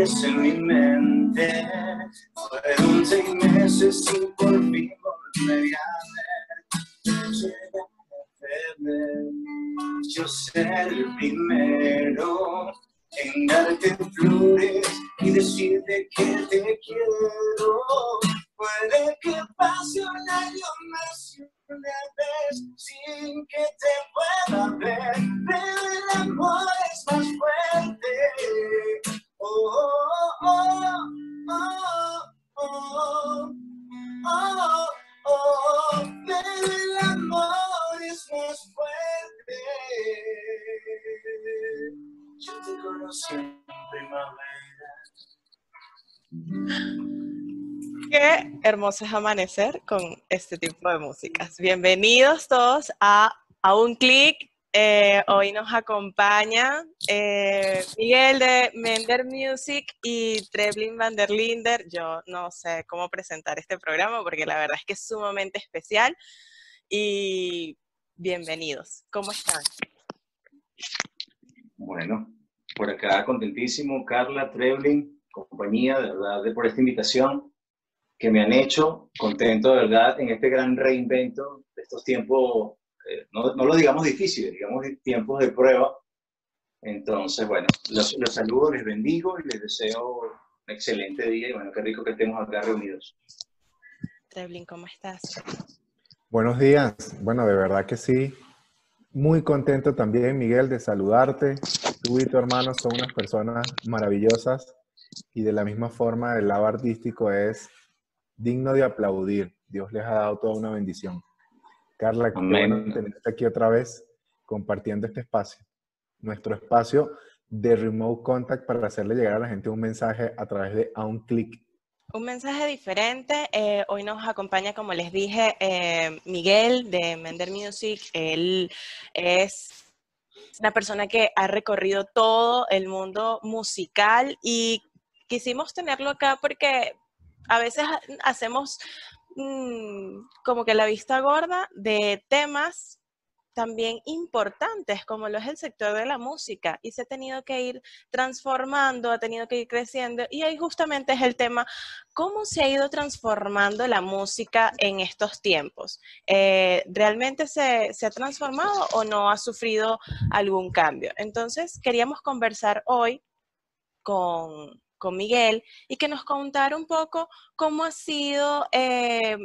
En mi mente, hermoso es amanecer con este tipo de músicas. Bienvenidos todos a, a un clic. Eh, hoy nos acompaña eh, Miguel de Mender Music y Treblin van der Linder. Yo no sé cómo presentar este programa porque la verdad es que es sumamente especial. Y bienvenidos. ¿Cómo están? Bueno, por acá contentísimo, Carla, Treblin, compañía, de verdad, de por esta invitación que me han hecho contento, de verdad, en este gran reinvento de estos tiempos, eh, no, no, lo digamos difíciles, digamos tiempos de prueba. Entonces, bueno, los, los, saludo, les bendigo y les deseo un excelente día y bueno, qué rico que estemos acá reunidos. Treblin, ¿cómo estás? Buenos días. Bueno, de verdad que sí. Muy contento también, Miguel, de saludarte. Tú y tu hermano son unas personas maravillosas y de la misma forma el lado artístico es digno de aplaudir. Dios les ha dado toda una bendición. Carla, qué bueno tenerte aquí otra vez compartiendo este espacio. Nuestro espacio de remote contact para hacerle llegar a la gente un mensaje a través de a un clic. Un mensaje diferente. Eh, hoy nos acompaña, como les dije, eh, Miguel de Mender Music. Él es una persona que ha recorrido todo el mundo musical y quisimos tenerlo acá porque a veces hacemos mm, como que la vista gorda de temas también importantes como lo es el sector de la música y se ha tenido que ir transformando, ha tenido que ir creciendo y ahí justamente es el tema, ¿cómo se ha ido transformando la música en estos tiempos? Eh, ¿Realmente se, se ha transformado o no ha sufrido algún cambio? Entonces queríamos conversar hoy con, con Miguel y que nos contara un poco cómo ha sido eh,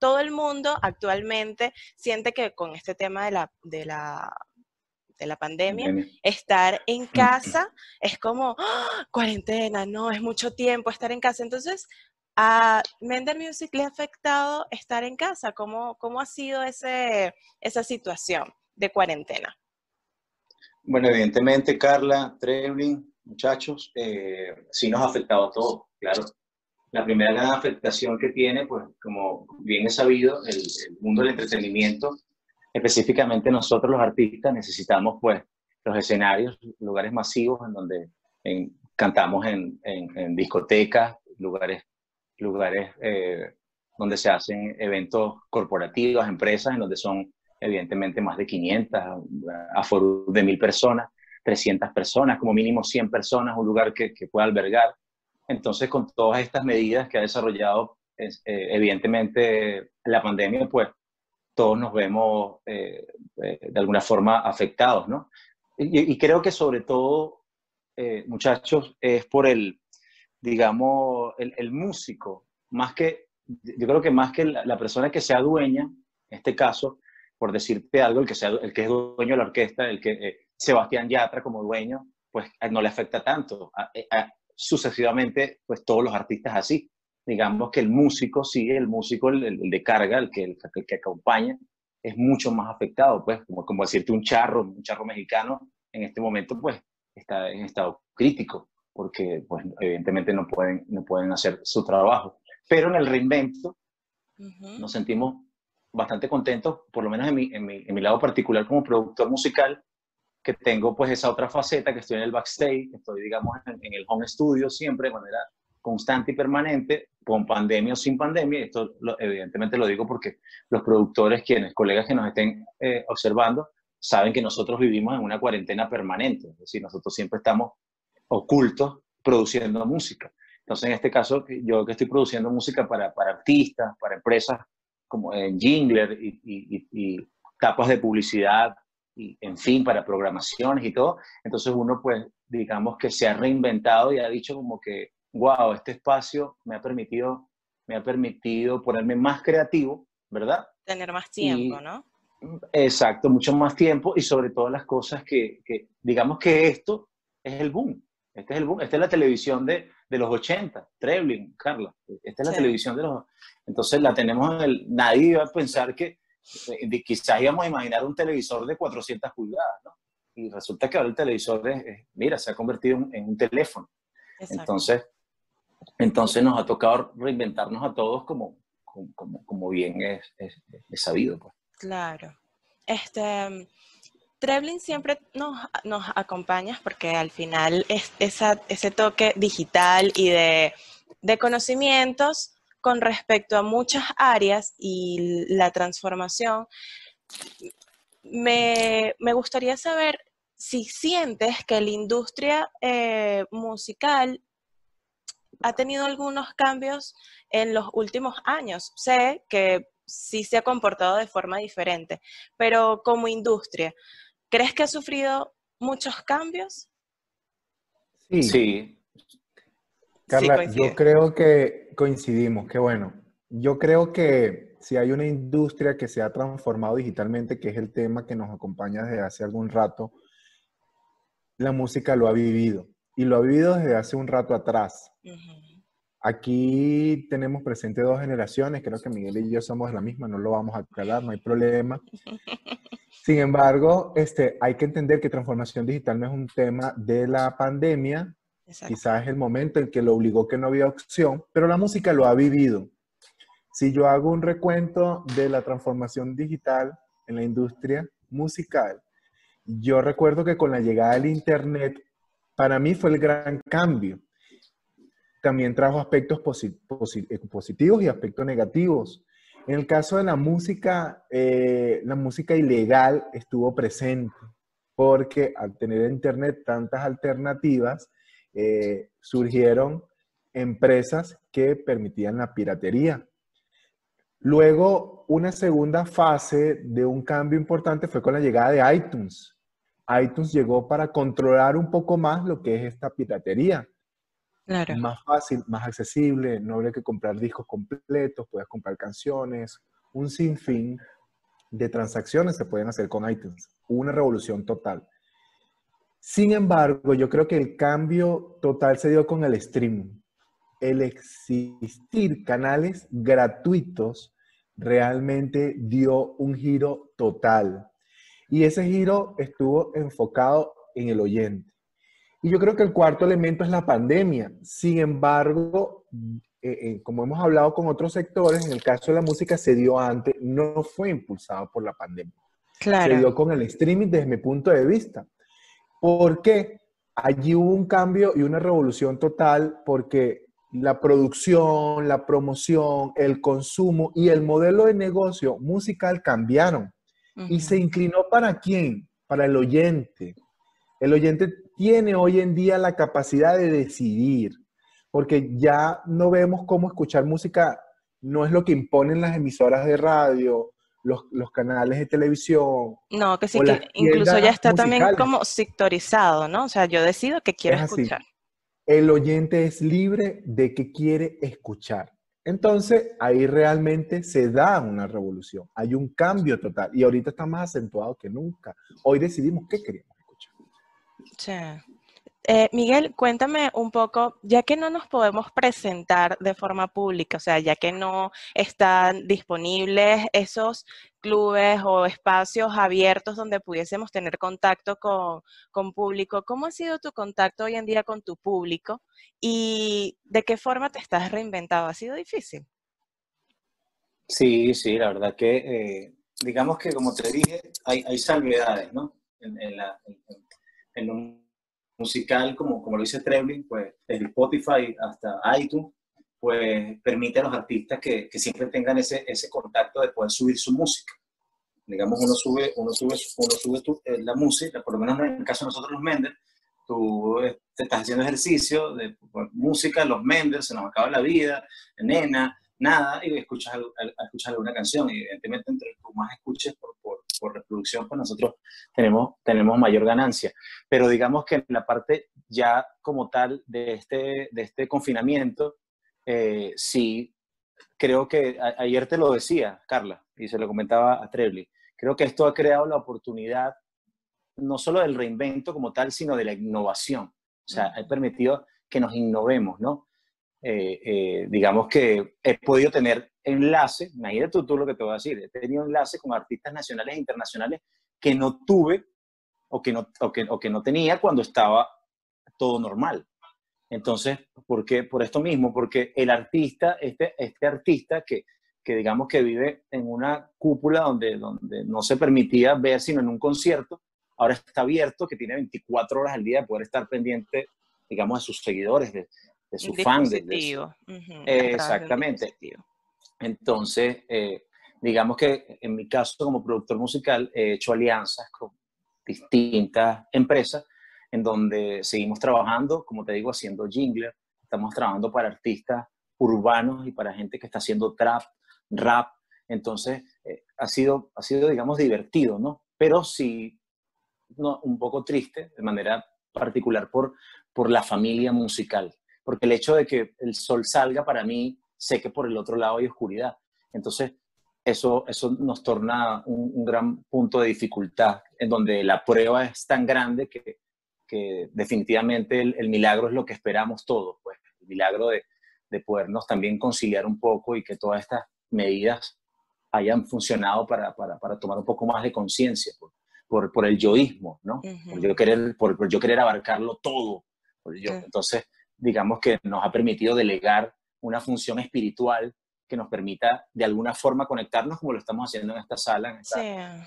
todo el mundo actualmente siente que con este tema de la, de la, de la pandemia, estar en casa es como ¡ah! cuarentena, no, es mucho tiempo estar en casa. Entonces, a Mender Music le ha afectado estar en casa. ¿Cómo, cómo ha sido ese, esa situación de cuarentena? Bueno, evidentemente, Carla, Trevlin, muchachos, eh, sí nos ha afectado a todos, claro. La primera gran afectación que tiene, pues como bien es sabido, el, mundo del entretenimiento, específicamente nosotros los artistas necesitamos pues los escenarios, lugares masivos en donde cantamos en, en, discotecas, lugares, lugares eh, donde se hacen eventos corporativos, empresas, en donde son evidentemente más de 500, a de mil personas. 300 personas, como mínimo 100 personas, un lugar que, que pueda albergar. Entonces, con todas estas medidas que ha desarrollado, eh, evidentemente, la pandemia, pues todos nos vemos eh, eh, de alguna forma afectados, ¿no? Y, creo que sobre todo, muchachos, es por el, digamos, el, músico, más que, yo creo que más que la, persona que sea dueña, en este caso, por decirte algo, el que, sea, el que es dueño de la orquesta, el que Sebastián Yatra como dueño, pues no le afecta tanto. Eh, sucesivamente, pues todos los artistas así. Digamos que el músico, sí, el músico, el, de carga, el que, el, que acompaña, es mucho más afectado, pues, como, como decirte un charro, un charro mexicano, en este momento, pues, está en estado crítico, porque pues, evidentemente no pueden, no pueden hacer su trabajo. Pero en el reinvento nos sentimos bastante contentos, por lo menos en mi, en, mi, en mi, lado particular como productor musical, que tengo pues esa otra faceta, que estoy en el backstage, que estoy digamos en, en, el home studio siempre de manera constante y permanente, con pandemia o sin pandemia, esto lo, evidentemente lo digo porque los productores, quienes, colegas que nos estén eh, observando, saben que nosotros vivimos en una cuarentena permanente, es decir, nosotros siempre estamos ocultos produciendo música. Entonces, en este caso, yo que estoy produciendo música para, para artistas, para empresas como en Jingler y, y, y, tapas de publicidad, y en fin, para programaciones y todo, entonces uno pues digamos que se ha reinventado y ha dicho como que, wow, este espacio me ha permitido, me ha permitido ponerme más creativo, ¿verdad? Tener más tiempo, ¿no? Exacto, mucho más tiempo y sobre todo las cosas que, que, digamos que esto es el boom. Este es el boom, esta es la televisión de, de los 80, Trebling, Carla. Esta es la sí. televisión de los... Entonces la tenemos en el... Nadie iba a pensar que quizás íbamos a imaginar un televisor de 400 pulgadas, ¿no? Y resulta que ahora el televisor, es, es, mira, se ha convertido en, un teléfono. Exacto. Entonces, entonces nos ha tocado reinventarnos a todos como, como, como bien es, es, es sabido. Pues. Claro. Este, Trebling siempre nos, nos acompañas porque al final es esa, ese toque digital y de, de conocimientos con respecto a muchas áreas y la transformación. Me, me gustaría saber si sientes que la industria eh, musical ha tenido algunos cambios en los últimos años. Sé que sí se ha comportado de forma diferente, pero como industria, ¿crees que ha sufrido muchos cambios? Sí. sí. Carla, sí, yo creo que coincidimos, que bueno, yo creo que si hay una industria que se ha transformado digitalmente, que es el tema que nos acompaña desde hace algún rato, la música lo ha vivido y lo ha vivido desde hace un rato atrás. Uh -huh. Aquí tenemos presente dos generaciones, creo que Miguel y yo somos de la misma, no lo vamos a aclarar, no hay problema. Sin embargo, este, hay que entender que transformación digital no es un tema de la pandemia, Exacto. quizás es el momento en que lo obligó que no había opción, pero la música lo ha vivido. Si yo hago un recuento de la transformación digital en la industria musical, yo recuerdo que con la llegada del Internet, para mí fue el gran cambio también trajo aspectos posit positivos y aspectos negativos. En el caso de la música, eh, la música ilegal estuvo presente porque al tener en Internet tantas alternativas, eh, surgieron empresas que permitían la piratería. Luego, una segunda fase de un cambio importante fue con la llegada de iTunes. iTunes llegó para controlar un poco más lo que es esta piratería. Claro. Más fácil, más accesible, no habría que comprar discos completos, puedes comprar canciones, un sinfín de transacciones se pueden hacer con iTunes. Una revolución total. Sin embargo, yo creo que el cambio total se dio con el streaming. El existir canales gratuitos realmente dio un giro total. Y ese giro estuvo enfocado en el oyente. Y yo creo que el cuarto elemento es la pandemia. Sin embargo, eh, eh, como hemos hablado con otros sectores, en el caso de la música se dio antes, no fue impulsado por la pandemia. Claro. Se dio con el streaming desde mi punto de vista. ¿Por qué? Allí hubo un cambio y una revolución total porque la producción, la promoción, el consumo y el modelo de negocio musical cambiaron. Uh -huh. Y se inclinó para quién? Para el oyente. El oyente tiene hoy en día la capacidad de decidir, porque ya no vemos cómo escuchar música, no es lo que imponen las emisoras de radio, los, los canales de televisión. No, que sí, que incluso ya está musicales. también como sectorizado, ¿no? O sea, yo decido que quiero escuchar. El oyente es libre de que quiere escuchar. Entonces, ahí realmente se da una revolución, hay un cambio total y ahorita está más acentuado que nunca. Hoy decidimos qué queremos. Sí. Eh, Miguel, cuéntame un poco, ya que no nos podemos presentar de forma pública, o sea, ya que no están disponibles esos clubes o espacios abiertos donde pudiésemos tener contacto con, con, público, ¿cómo ha sido tu contacto hoy en día con tu público y de qué forma te estás reinventando? ¿Ha sido difícil? Sí, sí, la verdad que, eh, digamos que como te dije, hay, hay salvedades, ¿no? En, la, en, un musical, como, como lo dice Trebling, pues desde Spotify hasta iTunes, pues permite a los artistas que, que, siempre tengan ese, ese contacto de poder subir su música. Digamos, uno sube, uno sube, uno sube tu, eh, la música, por lo menos en el caso de nosotros los Menders, tú te estás haciendo ejercicio de pues, música, los Menders, se nos acaba la vida, nena, nada y escuchas, escuchas alguna canción. Y evidentemente, entre tú más escuches por, por, por, reproducción, pues nosotros tenemos, tenemos mayor ganancia. Pero digamos que en la parte ya como tal de este, de este confinamiento, eh, sí, creo que ayer te lo decía, Carla, y se lo comentaba a Trebly, creo que esto ha creado la oportunidad no solo del reinvento como tal, sino de la innovación. O sea, ha permitido que nos innovemos, ¿no? Eh, eh, digamos que he podido tener enlace, imagínate tú, tú, lo que te voy a decir, he tenido enlace con artistas nacionales e internacionales que no tuve o que no, o que, o que no tenía cuando estaba todo normal. Entonces, ¿por qué? Por esto mismo, porque el artista, este, este artista que, que digamos que vive en una cúpula donde, donde no se permitía ver sino en un concierto, ahora está abierto, que tiene 24 horas al día de poder estar pendiente, digamos, de sus seguidores, de, de su fan. De, exactamente. Entonces, eh, digamos que en mi caso como productor musical he hecho alianzas con distintas empresas en donde seguimos trabajando, como te digo, haciendo jingler, estamos trabajando para artistas urbanos y para gente que está haciendo trap, rap, entonces eh, ha, sido, ha sido, digamos, divertido, ¿no? Pero sí, no, un poco triste, de manera particular, por, por la familia musical porque el hecho de que el sol salga para mí, sé que por el otro lado hay oscuridad. Entonces, eso, eso nos torna un, gran punto de dificultad, en donde la prueba es tan grande que, que definitivamente el, milagro es lo que esperamos todos, pues el milagro de, de podernos también conciliar un poco y que todas estas medidas hayan funcionado para, para, para tomar un poco más de conciencia por, por, por, el yoísmo, ¿no? por, yo querer, por, yo querer abarcarlo todo. Yo, Entonces, digamos que nos ha permitido delegar una función espiritual que nos permita de alguna forma conectarnos como lo estamos haciendo en esta sala,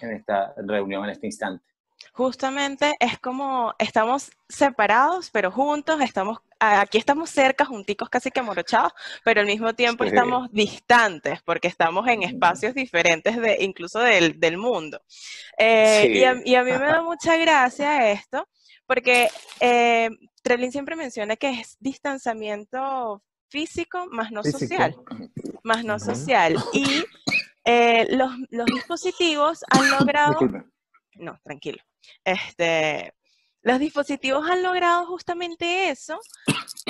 en esta, reunión, en este instante. Justamente es como estamos separados, pero juntos, estamos, aquí estamos cerca, junticos casi que morochados, pero al mismo tiempo estamos distantes porque estamos en espacios diferentes de, incluso del, del mundo. Eh, y, a, y, a, mí me da mucha gracia esto, porque eh, Treblin siempre menciona que es distanciamiento físico más no social, más no social. Y eh, los, los, dispositivos han logrado... No, tranquilo. Este, los dispositivos han logrado justamente eso.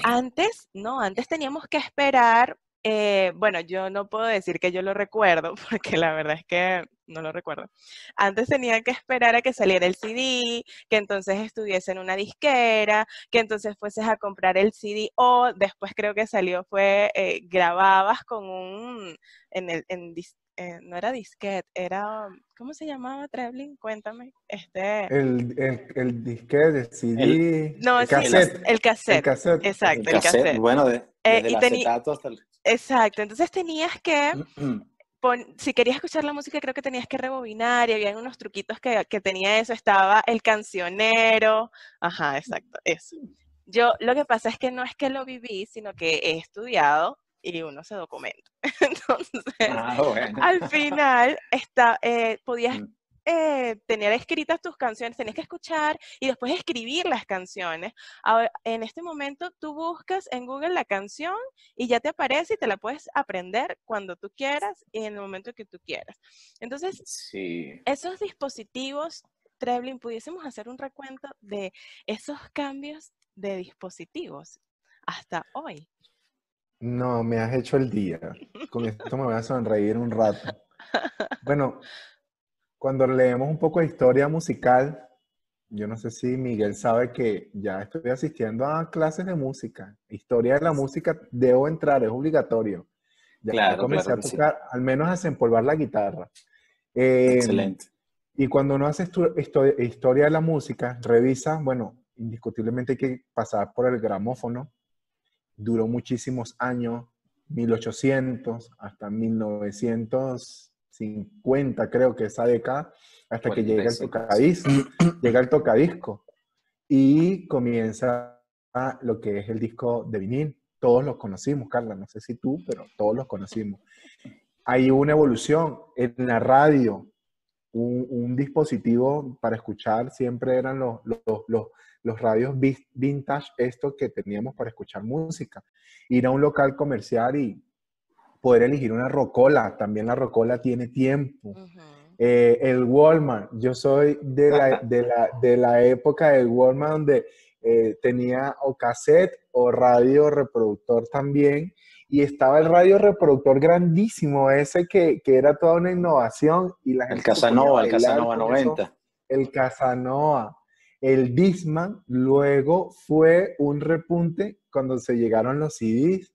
Antes, no, antes teníamos que esperar eh, bueno, yo no puedo decir que yo lo recuerdo, porque la verdad es que no lo recuerdo. Antes tenía que esperar a que saliera el CD, que entonces estuviese en una disquera, que entonces fueses a comprar el CD, o después creo que salió fue, eh, grababas con un, en el, en, eh, no era disquete, era, ¿cómo se llamaba Trebling? Cuéntame. Este... El, el, el disquete, el CD, no, el, cassette. El, cassette. cassette. Exacto, el cassette. Bueno, de, eh, desde el hasta el... Exacto, entonces tenías que, si querías escuchar la música, creo que tenías que rebobinar y había unos truquitos que, que tenía eso, estaba el cancionero, ajá, exacto, eso. Yo lo que pasa es que no es que lo viví, sino que he estudiado y uno se documenta. Entonces, ah, al final está, eh, podías mm. Eh, tener escritas tus canciones, tenías que escuchar y después escribir las canciones. en este momento tú buscas en Google la canción y ya te aparece y te la puedes aprender cuando tú quieras y en el momento que tú quieras. Entonces, esos dispositivos, Trebling, pudiésemos hacer un recuento de esos cambios de dispositivos hasta hoy. No, me has hecho el día. Con esto me voy a sonreír un rato. Bueno, cuando leemos un poco de historia musical, yo no sé si Miguel sabe que ya estoy asistiendo a clases de música. Historia de la música, debo entrar, es obligatorio. Ya Claro, comencé claro a que sí. tocar, al menos a desempolvar la guitarra. Eh, Excelente. Y cuando uno hace estu- histo- historia de la música, revisa, bueno, indiscutiblemente hay que pasar por el gramófono. Duró muchísimos años, 1800 hasta 1950, creo que esa década, hasta que llega el 45, tocadisco, llega el tocadisco y comienza lo que es el disco de vinil. Todos los conocimos, Carla, no sé si tú, pero todos los conocimos. Hay una evolución en la radio, un, un dispositivo para escuchar siempre eran los, los, los, los radios vintage, estos que teníamos para escuchar música. Ir a un local comercial y poder elegir una rocola. También la rocola tiene tiempo. Eh, el Walmart, yo soy de la, de la, de la época del Walmart donde eh, tenía o cassette o radio reproductor también. Y estaba el radio reproducctor grandísimo, ese que, que era toda una innovación. Y la El gente Casanova, el Casanova con eso. 90. El Casanova. El Disman luego fue un repunte cuando se llegaron los CDs,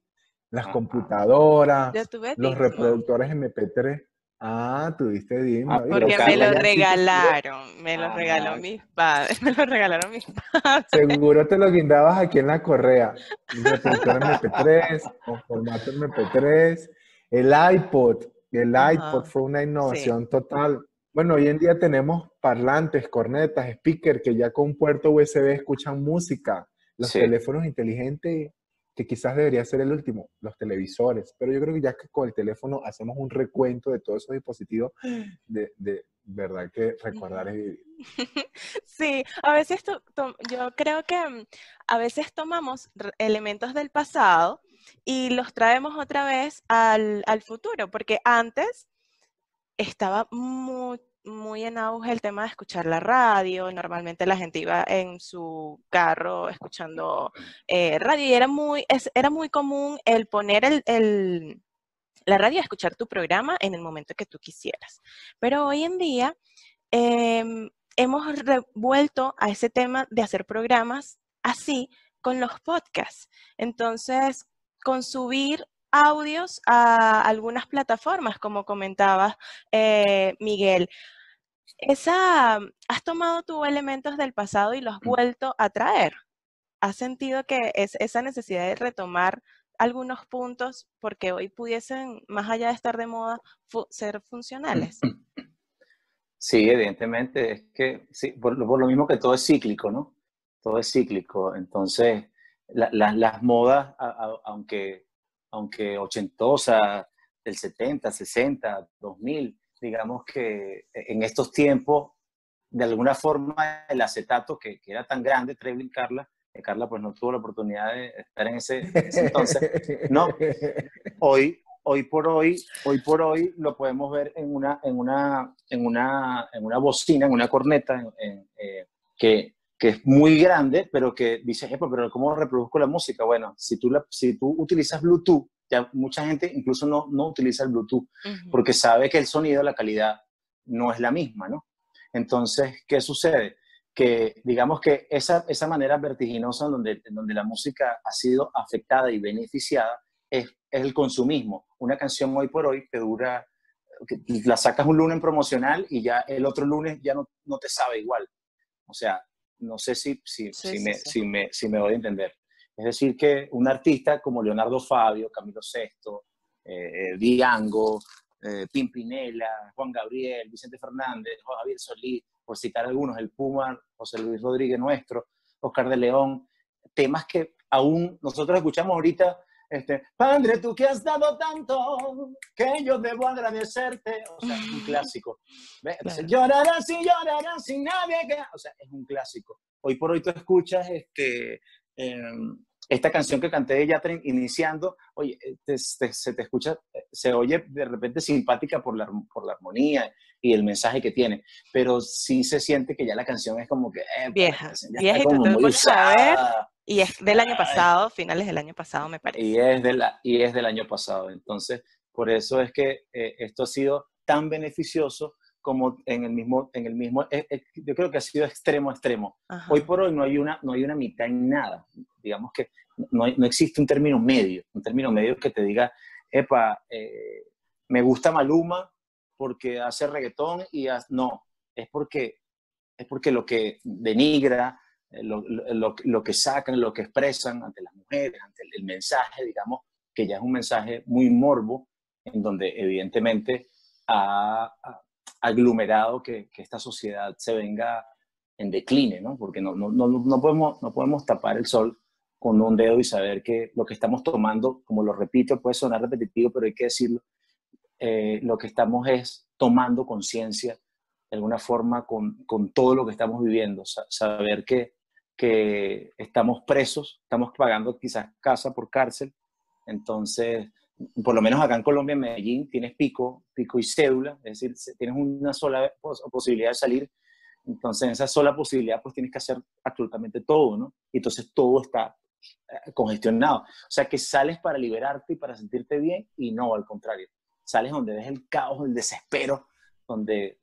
las Ajá. computadoras, los reproductores MP3. Ah, tuviste Disman. Ah, Porque me lo regalaron, me lo Ah, regaló mis padres, me lo regalaron mis padres. Seguro te lo guindabas aquí en la correa. El reproductor MP3 o formato MP3. El iPod. El Ajá. iPod fue una innovación total. Bueno, hoy en día tenemos parlantes, cornetas, speaker que ya con puerto USB escuchan música. Los Sí. teléfonos inteligentes, que quizás debería ser el último, los televisores. Pero yo creo que ya que con el teléfono hacemos un recuento de todos esos dispositivos, de, de verdad que recordar es vivir. Sí, a veces to- to- yo creo que mm, a veces tomamos elementos del pasado y los traemos otra vez al, al futuro, porque antes estaba muy, muy en auge el tema de escuchar la radio, normalmente la gente iba en su carro escuchando eh, radio y era muy, es- era muy común el poner el, el- la radio a escuchar tu programa en el momento que tú quisieras. Pero hoy en día em, hemos revuelto a ese tema de hacer programas así con los podcasts. Entonces, con subir audios a algunas plataformas, como comentaba eh, Miguel. Esa, ¿has tomado tú elementos del pasado y los has vuelto a traer? ¿Has sentido que es esa necesidad de retomar algunos puntos porque hoy pudiesen, más allá de estar de moda, fu- ser funcionales? Sí, evidentemente, es que sí, por, lo- por lo mismo que todo es cíclico, ¿no? Todo es cíclico. Entonces, la- la- las modas, a- a- aunque, aunque ochentosas, del 70, 60, 2000, digamos que en estos tiempos, de alguna forma, el acetato que, que era tan grande, Trevin Carla, que Carla pues no tuvo la oportunidad de estar en ese, ese entonces, no. hoy, hoy por hoy, hoy por hoy lo podemos ver en una, en una, en una, en una bocina, en una corneta, en- eh, que, que es muy grande, pero que dices, "Epa, pero ¿cómo reproduzco la música? Bueno, si tú, la, si tú utilizas Bluetooth, ya mucha gente incluso no, no utiliza el Bluetooth, Ujú. porque sabe que el sonido, la calidad no es la misma, ¿no? Entonces, ¿qué sucede? Que digamos que esa, esa manera vertiginosa en donde, en donde la música ha sido afectada y beneficiada es, es el consumismo. Una canción hoy por hoy te dura, que la sacas un lunes promocional y ya el otro lunes ya no, no te sabe igual. O sea, no sé si, si, Sí, si, sí, me, sí. si, me, si me doy a entender. Es decir, que un artista como Leonardo Fabio, Camilo Sesto, eh, Diango, eh, Pimpinela, Juan Gabriel, Vicente Fernández, Javier Solís, por citar algunos, el Puma, José Luis Rodríguez Nuestro, Oscar de León, temas que aún nosotros escuchamos ahorita, este, Padre, tú que has dado tanto, que yo debo agradecerte, o sea, es un clásico. Entonces, llorarás y llorarás sin nadie que... O sea, es un clásico. Hoy por hoy tú escuchas este, em, esta canción que canté de iniciando, oye, eh, te- te- se te escucha, eh, se oye de repente simpática por la, por la armonía y el mensaje que tiene, pero sí se siente que ya la canción es como que... eh, Vieja, ya vieja, está y como muy usada. Y es del año Ay. pasado, finales del año pasado, me parece. Y es, de la, y es del año pasado. Entonces, por eso es que eh, esto ha sido tan beneficioso como en el mismo, en el mismo eh, eh, yo creo que ha sido extremo a extremo. Hoy por hoy no hay, una, no hay una mitad en nada. Digamos que no, no existe un término medio, un término medio que te diga, epa, eh, me gusta Maluma porque hace reggaetón y no, es porque, es porque lo que denigra, lo, lo, lo, que sacan, lo que expresan ante las mujeres, ante el, mensaje, digamos, que ya es un mensaje muy morbo, en donde evidentemente ha, aglomerado que, que, esta sociedad se venga en decline, ¿no? Porque no, no, no, no, podemos, no podemos tapar el sol con un dedo y saber que lo que estamos tomando, como lo repito, puede sonar repetitivo, pero hay que decirlo, eh, lo que estamos es tomando conciencia de alguna forma con, con, todo lo que estamos viviendo, saber que, que estamos presos, estamos pagando quizás casa por cárcel, entonces por lo menos acá en Colombia, en Medellín, tienes pico, pico y cédula, es decir, tienes una sola posibilidad de salir, entonces en esa sola posibilidad pues tienes que hacer absolutamente todo, ¿no? Y entonces todo está eh, congestionado. O sea que sales para liberarte y para sentirte bien y no, al contrario, sales donde ves el caos, el desespero, donde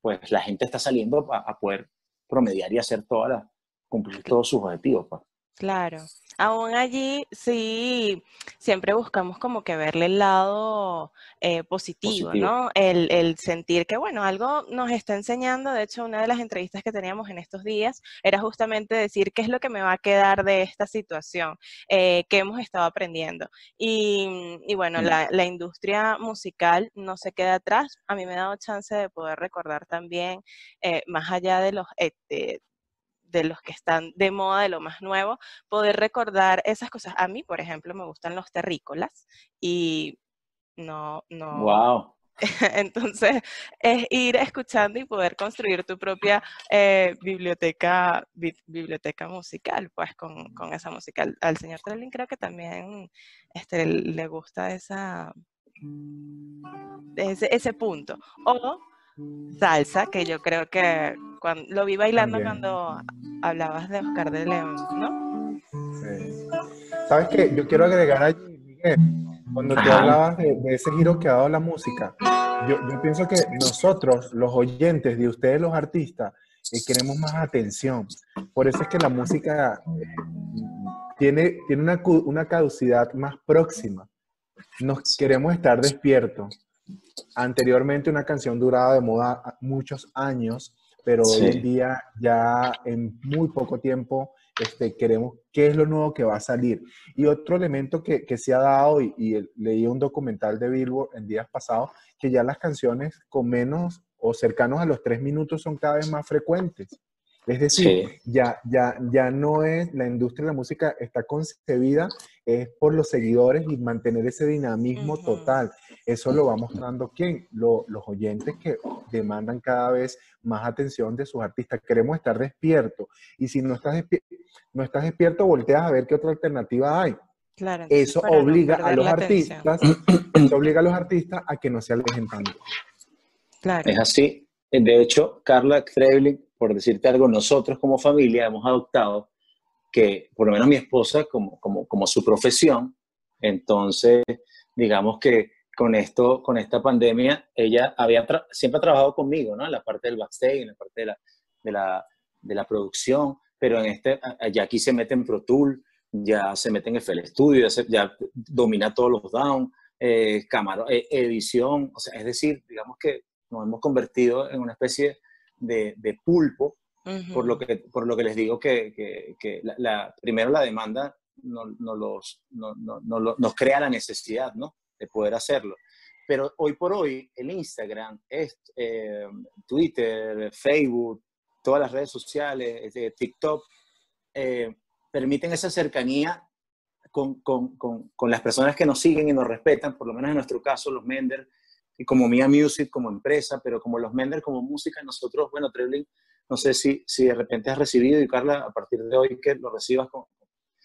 pues la gente está saliendo a, poder promediar y hacer todas las, cumplir todos sus objetivos. Pues. Claro. Aún allí sí, siempre buscamos como que verle el lado eh, positivo, ¿no? El, sentir que, bueno, algo nos está enseñando. De hecho, una de las entrevistas que teníamos en estos días era justamente decir qué es lo que me va a quedar de esta situación, eh, que hemos estado aprendiendo. Y, bueno, la, industria musical no se queda atrás. A mí me ha dado chance de poder recordar también, eh, más allá de los de los que están de moda, de lo más nuevo, poder recordar esas cosas. A mí, por ejemplo, me gustan los terrícolas y no, no. Wow. Entonces, es ir escuchando y poder construir tu propia eh, biblioteca, biblioteca musical, pues con, con esa música. Al, señor Trelling creo que también este, le gusta esa, ese, ese punto. O salsa, que yo creo que cuando, lo vi bailando cuando hablabas de Oscar de León, ¿no? Sí. ¿Sabes qué? Yo quiero agregar allí, Miguel, cuando tú hablabas de, ese giro que ha dado la música, yo, yo, pienso que nosotros, los oyentes de ustedes, los artistas, eh, queremos más atención. Por eso es que la música eh, tiene, tiene una, una caducidad más próxima. Nos queremos estar despiertos Anteriormente una canción duraba de moda muchos años, pero hoy en día ya en muy poco tiempo este, queremos qué es lo nuevo que va a salir. Y otro elemento que, que se ha dado, y, y, leí un documental de Billboard en días pasados, que ya las canciones con menos o cercanos a los tres minutos son cada vez más frecuentes. Es decir, ya, ya, ya no es, la industria de la música está concebida es por los seguidores y mantener ese dinamismo total. Eso lo va mostrando quién? los oyentes que demandan cada vez más atención de sus artistas. Queremos estar despiertos. Y si no estás, no estás despierto, volteas a ver qué otra alternativa hay. Claro, eso obliga a los artistas, eso obliga a los artistas a que no se alejen tanto. Claro. Es así. De hecho, Carla Trebling por decirte algo, nosotros como familia hemos adoptado que, por lo menos mi esposa, como, como, como su profesión, entonces, digamos que con esto, con esta pandemia, ella había siempre ha trabajado conmigo, ¿no? En la parte del backstage, en la parte de la, de la, de la producción, pero en este, ya aquí se mete en Pro Tool, ya se mete en FL Studio, ya, ya domina todos los down, eh, eh, edición, o sea, es decir, digamos que nos hemos convertido en una especie de, pulpo, por, lo que, por lo que les digo que, que, la, primero la demanda no, no los, no, nos crea la necesidad ¿no? de poder hacerlo. Pero hoy por hoy el Instagram, eh, Twitter, Facebook, todas las redes sociales, TikTok, eh, permiten esa cercanía con, con, con, con, las personas que nos siguen y nos respetan, por lo menos en nuestro caso, los Mender, y como Mia Music como empresa, pero como los Mender como música, nosotros, bueno, Trebling, no sé si, si de repente has recibido y Carla, a partir de hoy que lo recibas con...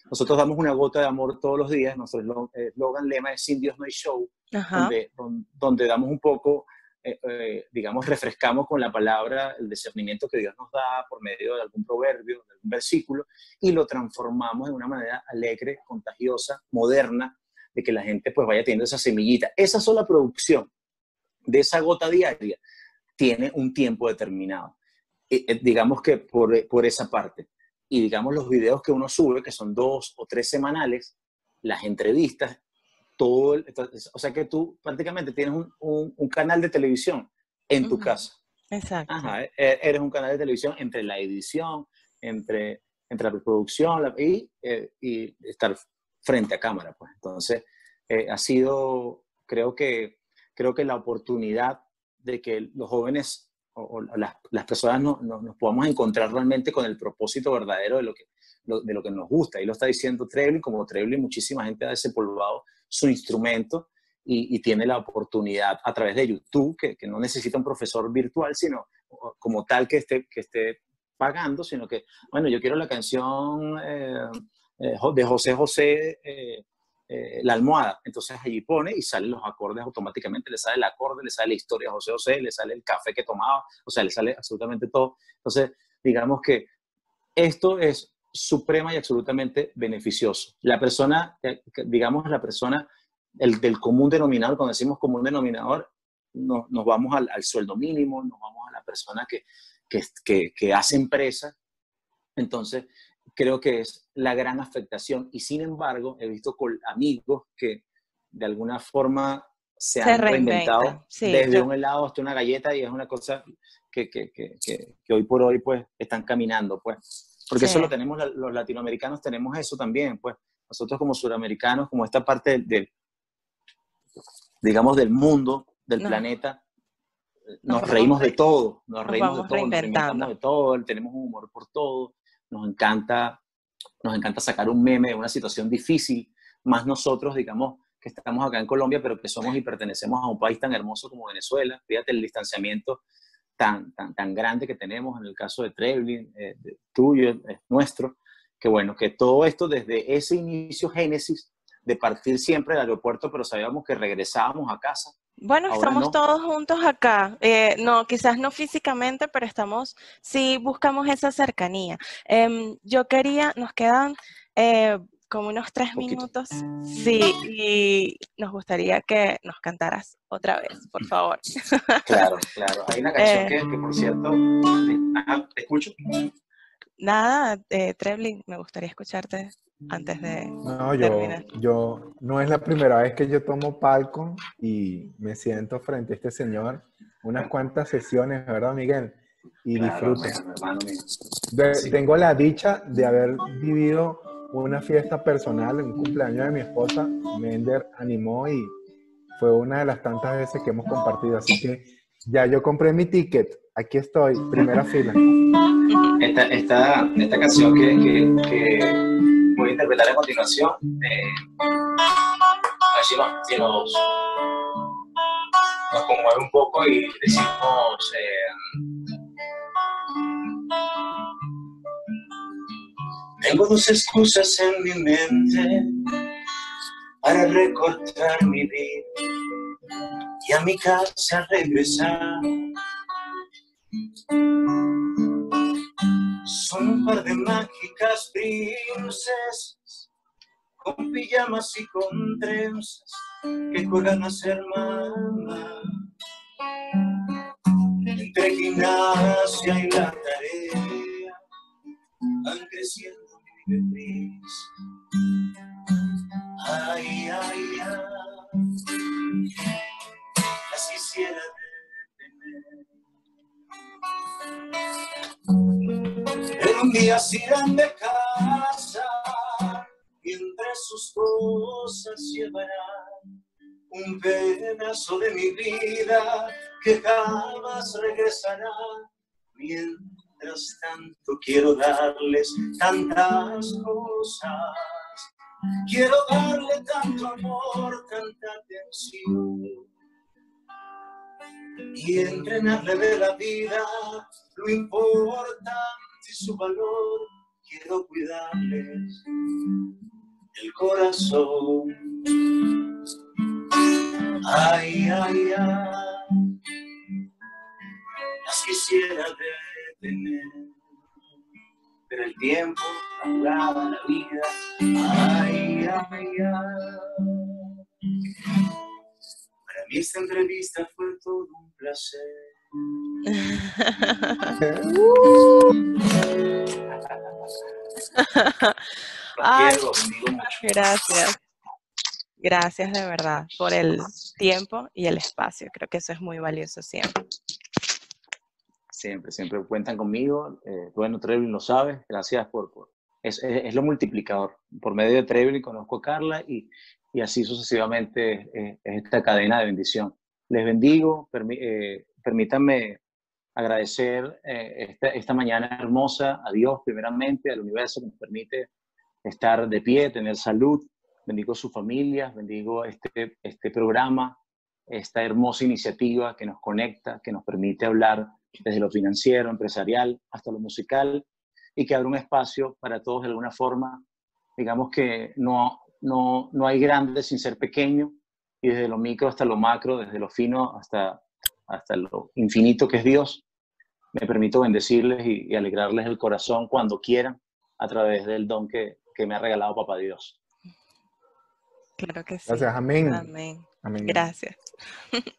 Nosotros damos una gota de amor todos los días, nuestro eslogan, lema es Sin Dios no hay show, donde, donde, damos un poco, eh, eh, digamos, refrescamos con la palabra el discernimiento que Dios nos da por medio de algún proverbio, de algún versículo, y lo transformamos de una manera alegre, contagiosa, moderna, de que la gente pues vaya teniendo esa semillita. Esa sola producción de esa gota diaria tiene un tiempo determinado. Eh, digamos que por, por esa parte. Y digamos los videos que uno sube, que son dos o tres semanales, las entrevistas, todo, o sea que tú prácticamente tienes un, un, canal de televisión en tu casa. Exacto. Ajá, eres un canal de televisión entre la edición, entre, entre la producción y, eh, y estar frente a cámara. Pues. Entonces, eh, ha sido, creo que, creo que la oportunidad de que los jóvenes o, las, las, personas no, nos podamos encontrar realmente con el propósito verdadero de lo que, de lo que nos gusta. Y lo está diciendo Treblin, como Treblin, muchísima gente ha desempolvado su instrumento y, tiene la oportunidad a través de YouTube, que, que, no necesita un profesor virtual, sino como tal que esté, que esté pagando, sino que, bueno, yo quiero la canción eh, eh, de José José, eh, la almohada. Entonces allí pone y salen los acordes automáticamente, le sale el acorde, le sale la historia de José José, le sale el café que tomaba, o sea, le sale absolutamente todo. Entonces, digamos que esto es suprema y absolutamente beneficioso. La persona, digamos, la persona el, del común denominador, cuando decimos común denominador, no, nos vamos al, sueldo mínimo, nos vamos a la persona que, que, que, hace empresa. Entonces, creo que es la gran afectación. Y sin embargo, he visto con amigos que de alguna forma se, han reinventado desde un helado hasta una galleta y es una cosa que, que, que, que, hoy por hoy pues están caminando, pues. Porque eso lo tenemos, los latinoamericanos tenemos eso también, pues. Nosotros como suramericanos, como esta parte del, digamos, del mundo, del planeta, nos, reímos de todo, nos, reímos de todo, nos inventamos de todo, tenemos un humor por todo, nos encanta, nos encanta sacar un meme de una situación difícil, más nosotros, digamos, que estamos acá en Colombia, pero que somos y pertenecemos a un país tan hermoso como Venezuela. Fíjate el distanciamiento tan, tan, tan grande que tenemos en el caso de Treblin, eh, tuyo, es nuestro, que bueno, que todo esto desde ese inicio génesis de partir siempre del aeropuerto, pero sabíamos que regresábamos a casa. Bueno, estamos todos juntos acá. Eh, no, quizás no físicamente, pero estamos, sí buscamos esa cercanía. Em, yo quería, nos quedan eh, como unos tres minutos. Sí, y nos gustaría que nos cantaras otra vez, por favor. Claro, claro. Hay una canción que, que, por cierto, ¿te escucho? Nada, eh, Treblin, me gustaría escucharte antes de no, yo, Yo, no es la primera vez que yo tomo palco y me siento frente a este señor unas cuantas sesiones, ¿verdad, Miguel? Y disfruto. Tengo la dicha de haber vivido una fiesta personal, un cumpleaños de mi esposa. Mender animó y fue una de las tantas veces que hemos compartido. Así que ya yo compré mi ticket. Aquí estoy, primera fila. Esta, esta, esta canción que, que voy a interpretar a continuación. Eh, a ver si nos, nos, conmueve un poco y decimos... Eh, tengo dos excusas en mi mente para recortar mi vida y a mi casa regresar. Son un par de mágicas princesas con pijamas y con trenzas que juegan a ser mamá. Entre gimnasia y la tarea van creciendo mi bebés. Ay, ay, ay, las quisiera un día se irán de casa y entre sus cosas llevarán un pedazo de mi vida que jamás regresará. Mientras tanto quiero darles tantas cosas, quiero darle tanto amor, tanta atención y entrenarle de la vida lo importante su valor, quiero cuidarles el corazón. Ay, ay, ay, las quisiera detener, pero el tiempo apuraba la vida. Ay, ay, ay. Para mí esta entrevista fue todo un placer. Gracias. Gracias de verdad por el tiempo y el espacio. Creo que eso es muy valioso siempre. Siempre, siempre cuentan conmigo. Eh, bueno, Trevin lo sabe. Gracias por... por es, es, lo multiplicador. Por medio de Trevin conozco a Carla y, y así sucesivamente es esta cadena de bendición. Les bendigo. Eh, permítanme agradecer eh, esta, esta mañana hermosa a Dios primeramente, al universo que nos permite estar de pie, tener salud, bendigo sus familias, bendigo este, este programa, esta hermosa iniciativa que nos conecta, que nos permite hablar desde lo financiero, empresarial, hasta lo musical, y que abre un espacio para todos de alguna forma. Digamos que no, no, no hay grandes sin ser pequeño, y desde lo micro hasta lo macro, desde lo fino hasta, hasta lo infinito que es Dios, me permito bendecirles y, y alegrarles el corazón cuando quieran a través del don que, que me ha regalado Papá Dios. Claro que sí. Gracias, amén. Amén. Gracias.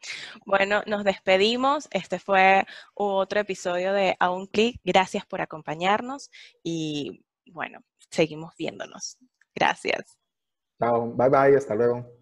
bueno, nos despedimos. Este fue otro episodio de A un clic. Gracias por acompañarnos y bueno, seguimos viéndonos. Gracias. Chao, bye bye, hasta luego.